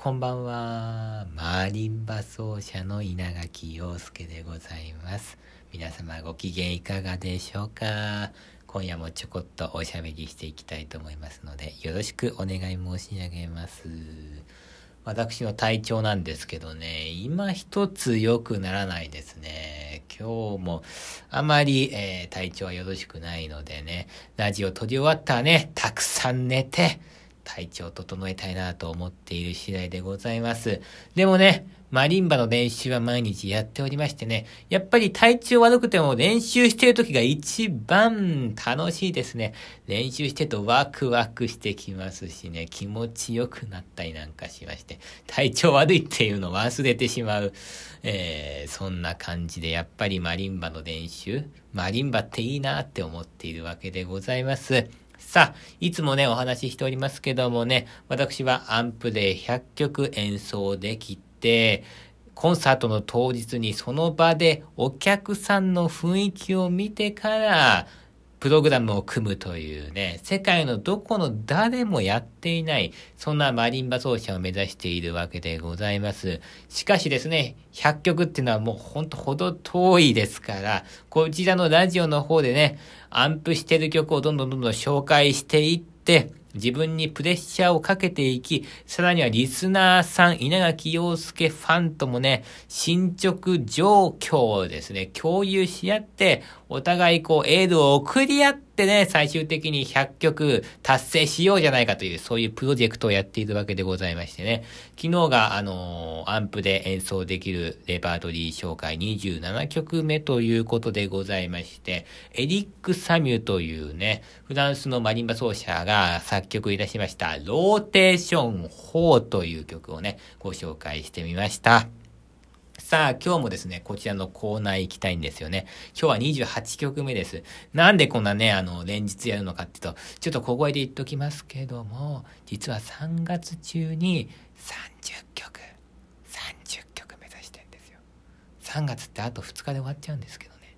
こんばんは。マーリンバ奏者の稲垣陽介でございます。皆様ご機嫌いかがでしょうか？今夜もちょこっとおしゃべりしていきたいと思いますので、よろしくお願い申し上げます。私の体調なんですけどね、今一つ良くならないですね。今日もあまり、えー、体調はよろしくないのでね、ラジオ撮り終わったらね、たくさん寝て、体調を整えたいなと思っている次第でございます。でもね、マリンバの練習は毎日やっておりましてね、やっぱり体調悪くても練習してる時が一番楽しいですね。練習してるとワクワクしてきますしね、気持ちよくなったりなんかしまして、体調悪いっていうのを忘れてしまう、えー、そんな感じでやっぱりマリンバの練習、マリンバっていいなって思っているわけでございます。さあ、いつもね、お話ししておりますけどもね、私はアンプで100曲演奏できて、コンサートの当日にその場でお客さんの雰囲気を見てから、プログラムを組むというね、世界のどこの誰もやっていない、そんなマリンバ奏者を目指しているわけでございます。しかしですね、100曲っていうのはもうほんとほど遠いですから、こちらのラジオの方でね、アンプしてる曲をどんどんどんどん紹介していって、自分にプレッシャーをかけていき、さらにはリスナーさん、稲垣陽介ファンともね、進捗状況をですね、共有し合って、お互いこうエールを送り合ってってね、最終的に100曲達成しようじゃないかという、そういうプロジェクトをやっているわけでございましてね。昨日が、あのー、アンプで演奏できるレパートリー紹介27曲目ということでございまして、エリック・サミュというね、フランスのマリンバ奏者が作曲いたしました、ローテーション4という曲をね、ご紹介してみました。さあ、今日もですね、こちらのコーナー行きたいんですよね。今日は28曲目です。なんでこんなね、あの、連日やるのかっていうと、ちょっと小声で言っときますけども、実は3月中に30曲、30曲目指してんですよ。3月ってあと2日で終わっちゃうんですけどね。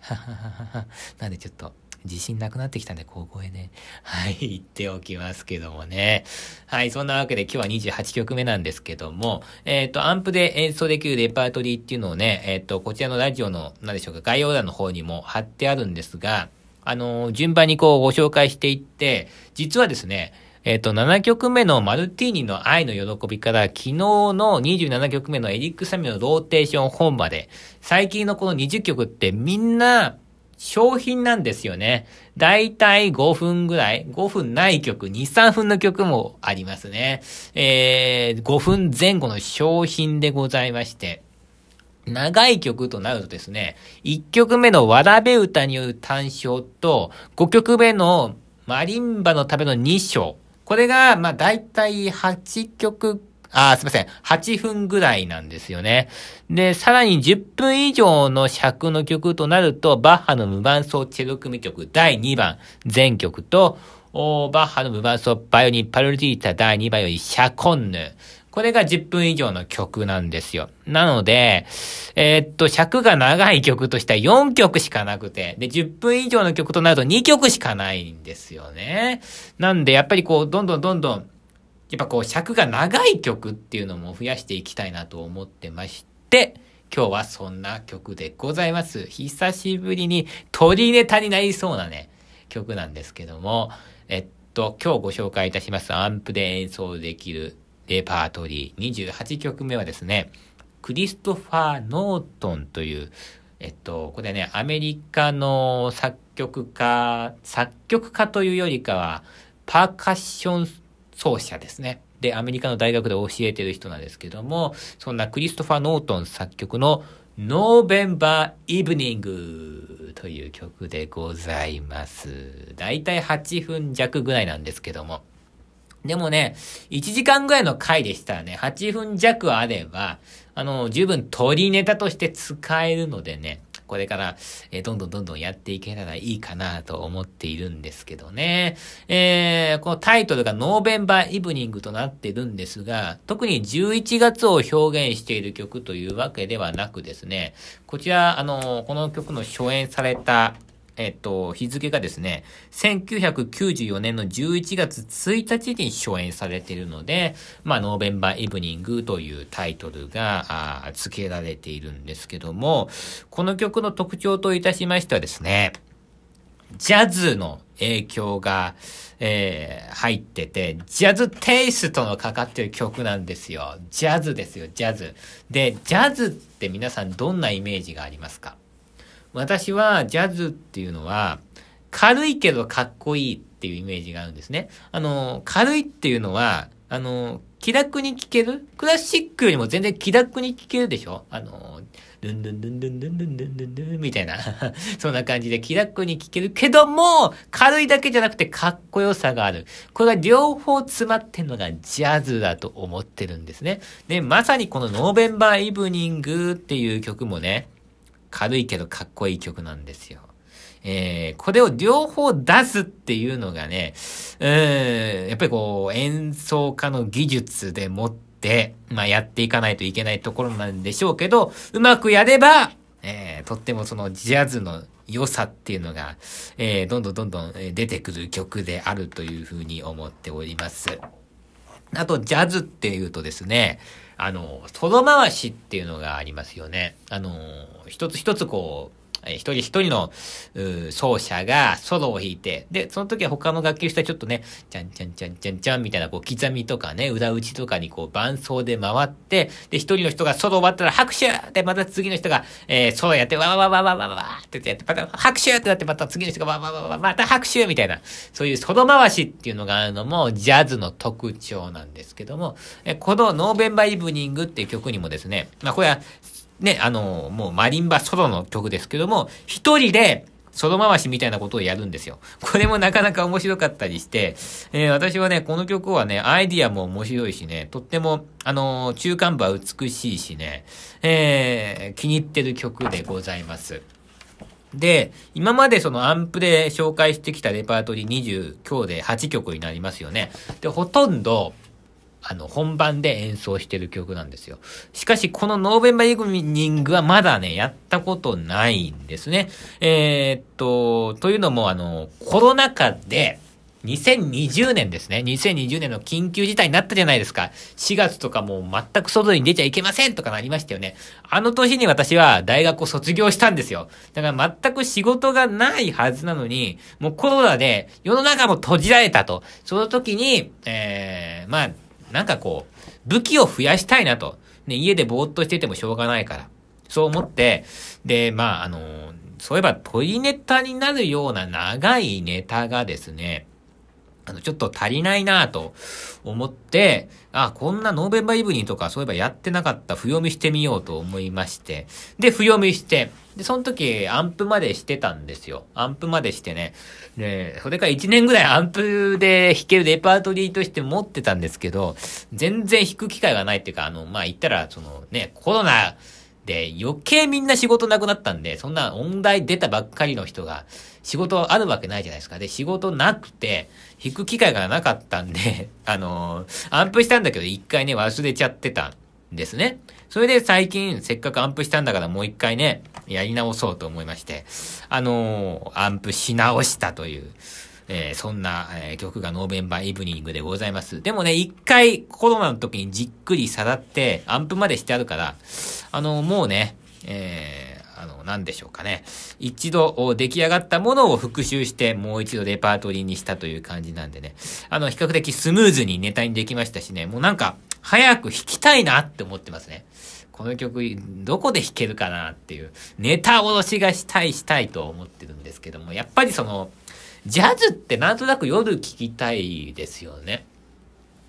はははは。なんでちょっと、自信なくなってきたんで、小声で、はい、言っておきますけどもね。はい、そんなわけで今日は28曲目なんですけども、えっ、ー、と、アンプで演奏できるレパートリーっていうのをね、えっ、ー、と、こちらのラジオの、何でしょうか、概要欄の方にも貼ってあるんですが、あのー、順番にこうご紹介していって、実はですね、えっ、と、7曲目のマルティーニの愛の喜びから、昨日の27曲目のエリック・サミのローテーション本まで、最近のこの20曲ってみんな、商品なんですよね。だいたい5分ぐらい、5分ない曲、2、3分の曲もありますね。えー、5分前後の商品でございまして、長い曲となるとですね、1曲目のわらべ歌による単唱と、5曲目のマリンバのための2章。これが、まあ、だいたい8曲あ、すいません。8分ぐらいなんですよね。で、さらに10分以上の尺の曲となると、バッハの無伴奏チェロ組曲第2番全曲と、バッハの無伴奏バイオニンパルティータ第2番よりシャコンヌ。これが10分以上の曲なんですよ。なので、えー、っと、尺が長い曲としては4曲しかなくて、で、10分以上の曲となると2曲しかないんですよね。なんで、やっぱりこう、どんどんどんどん、やっぱこう尺が長い曲っていうのも増やしていきたいなと思ってまして、今日はそんな曲でございます。久しぶりに鳥ネタになりそうなね、曲なんですけども、えっと、今日ご紹介いたしますアンプで演奏できるレパートリー28曲目はですね、クリストファー・ノートンという、えっと、これね、アメリカの作曲家、作曲家というよりかは、パーカッション奏者ですね。で、アメリカの大学で教えてる人なんですけども、そんなクリストファー・ノートン作曲のノーベンバー・イブニングという曲でございます。だいたい8分弱ぐらいなんですけども。でもね、1時間ぐらいの回でしたらね、8分弱あれば、あの、十分鳥ネタとして使えるのでね、これから、えー、どんどんどんどんやっていけたらいいかなと思っているんですけどね。えー、このタイトルがノーベンバーイブニングとなってるんですが、特に11月を表現している曲というわけではなくですね、こちら、あの、この曲の初演されたえっと、日付がですね、1994年の11月1日に初演されているので、まあ、ノーベンバーイブニングというタイトルが、付けられているんですけども、この曲の特徴といたしましてはですね、ジャズの影響が、えー、入ってて、ジャズテイストのかかってる曲なんですよ。ジャズですよ、ジャズ。で、ジャズって皆さんどんなイメージがありますか？私はジャズっていうのは、軽いけどかっこいいっていうイメージがあるんですね。あの、軽いっていうのは、あの、気楽に聴けるクラシックよりも全然気楽に聴けるでしょ？あの、ドゥンドゥンドゥンドゥンドゥンドゥンドゥンドゥンドゥンみたいなそんな感じで気楽に聴けるけども、軽いだけじゃなくてかっこよさがある。これが両方詰まってんのがジャズだと思ってるんですね。で、まさにこのノーベンバーイブニングっていう曲もね、軽いけどかっこいい曲なんですよ。えー、これを両方出すっていうのがね、うん、やっぱりこう、演奏家の技術でもって、まあやっていかないといけないところなんでしょうけど、うまくやれば、えー、とってもそのジャズの良さっていうのが、えー、どんどんどんどん出てくる曲であるというふうに思っております。あと、ジャズっていうとですね、あの、そ回しっていうのがありますよね。あの、一つ一つこう、一人一人の奏者がソロを弾いて、で、その時は他の楽器の人はちょっとね、ちゃんちゃんちゃんちゃんちゃんみたいなこう刻みとかね、裏打ちとかにこう伴奏で回って、で、一人の人がソロ終わったら拍手で、また次の人が、えー、ソロやって、わわわわわわわってやって、また拍手ってなって、また次の人がわわわわわ、また拍手みたいな、そういうソロ回しっていうのがあるのもジャズの特徴なんですけども、えこのノーベンバーイブニングっていう曲にもですね、まあこれはね、あの、もうマリンバソロの曲ですけども、一人でソロ回しみたいなことをやるんですよ。これもなかなか面白かったりして、えー、私はね、この曲はね、アイディアも面白いしね、とっても、あのー、中間部は美しいしね、えー、気に入ってる曲でございます。で、今までそのアンプで紹介してきたレパートリー20、今日で8曲になりますよね。で、ほとんど、あの、本番で演奏してる曲なんですよ。しかし、このノーベンバーイブニングはまだね、やったことないんですね。えー、っと、というのも、あの、コロナ禍で、2020年ですね。2020年の緊急事態になったじゃないですか。4月とかもう全く外に出ちゃいけませんとかなりましたよね。あの年に私は大学を卒業したんですよ。だから全く仕事がないはずなのに、もうコロナで世の中も閉じられたと。その時に、えー、まあ、なんかこう、武器を増やしたいなと。ね、家でぼーっとしててもしょうがないから。そう思って、で、まあ、あの、そういえば問いネタになるような長いネタがですね、あの、ちょっと足りないなと思って、あ、こんなノーベンバーイブニーとかそういえばやってなかった不読みしてみようと思いまして、で、不読みして、で、その時、アンプまでしてたんですよ。アンプまでしてね。で、それから1年ぐらいアンプで弾けるレパートリーとして持ってたんですけど、全然弾く機会がないっていうか、あの、まあ、言ったら、そのね、コロナで余計みんな仕事なくなったんで、そんな音大出たばっかりの人が仕事あるわけないじゃないですか。で、仕事なくて、弾く機会がなかったんで、あのアンプしたんだけど一回ね、忘れちゃってたですね。それで最近、せっかくアンプしたんだからもう一回ね、やり直そうと思いまして、あのー、アンプし直したという、えー、そんな、えー、曲がノーベンバーイブニングでございます。でもね、一回コロナの時にじっくりさらって、アンプまでしてあるから、あのー、もうね、えー、あの、なんでしょうかね。一度出来上がったものを復習して、もう一度レパートリーにしたという感じなんでね。あの、比較的スムーズにネタにできましたしね。もうなんか、早く弾きたいなって思ってますね。この曲、どこで弾けるかなっていう、ネタおろしがしたいしたいと思ってるんですけども、やっぱりその、ジャズってなんとなく夜聴きたいですよね。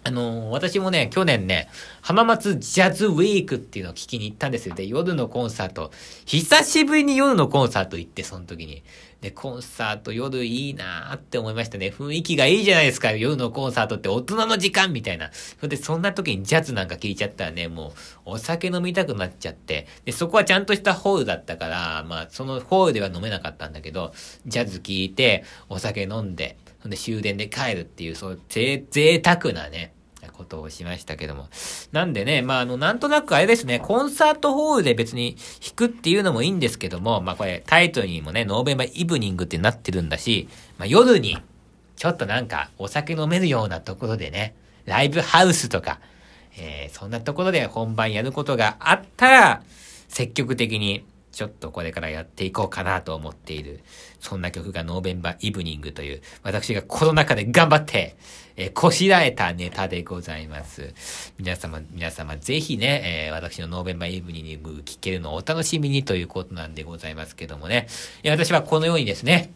あのー、私もね、去年ね、浜松ジャズウィークっていうのを聞きに行ったんですよ。で、夜のコンサート。久しぶりに夜のコンサート行って、その時に。で、コンサート夜いいなーって思いましたね。雰囲気がいいじゃないですか。夜のコンサートって大人の時間みたいな。それで、そんな時にジャズなんか聞いちゃったらね、もう、お酒飲みたくなっちゃって。で、そこはちゃんとしたホールだったから、まあ、そのホールでは飲めなかったんだけど、ジャズ聞いて、お酒飲んで、で終電で帰るっていう、そう、ぜ、贅沢なね、ことをしましたけども。なんでね、まあ、あの、なんとなくあれですね、コンサートホールで別に弾くっていうのもいいんですけども、まあこれタイトルにもね、ノーベンバーイブニングってなってるんだし、まあ夜に、ちょっとなんかお酒飲めるようなところでね、ライブハウスとか、えー、そんなところで本番やることがあったら、積極的にちょっとこれからやっていこうかなと思っている。そんな曲がノーベンバーイブニングという、私がコロナ禍で頑張って、えー、こしらえたネタでございます。皆様、皆様、ぜひね、えー、私のノーベンバーイブニング聴けるのをお楽しみにということなんでございますけどもね。いや私はこのようにですね、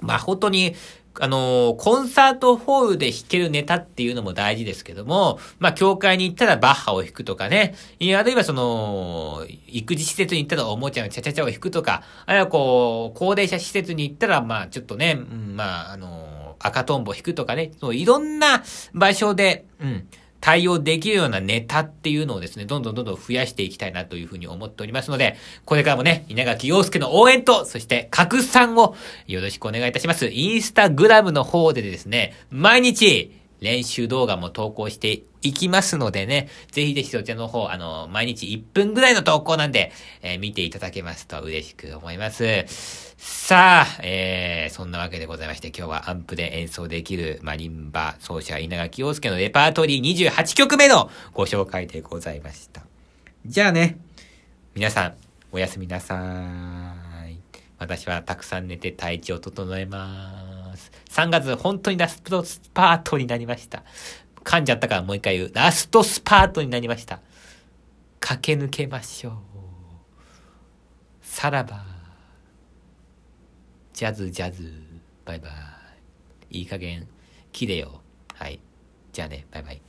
まあ本当に、あの、コンサートホールで弾けるネタっていうのも大事ですけども、まあ、教会に行ったらバッハを弾くとかね、あるいはその、育児施設に行ったらおもちゃのチャチャチャを弾くとか、あるいはこう、高齢者施設に行ったら、まあ、ちょっとね、うん、まあ、あの、赤トンボ弾くとかね、そういろんな場所で、うん、対応できるようなネタっていうのをですね、どんどんどんどん増やしていきたいなというふうに思っておりますので、これからもね、稲垣陽介の応援と、そして拡散をよろしくお願いいたします。インスタグラムの方でですね、毎日、練習動画も投稿していきますのでね、ぜひぜひそちらの方、あの、毎日1分ぐらいの投稿なんで、えー、見ていただけますと嬉しく思います。さあ、えー、そんなわけでございまして、今日はアンプで演奏できるマリンバ奏者稲垣陽介のレパートリー28曲目のご紹介でございました。じゃあね、皆さん、おやすみなさい。私はたくさん寝て体調を整えます。3月本当にラストスパートになりました。噛んじゃったからもう一回言う。ラストスパートになりました。駆け抜けましょう。さらば。ジャズジャズ。バイバイ。いい加減、切れよ。はい。じゃあね、バイバイ。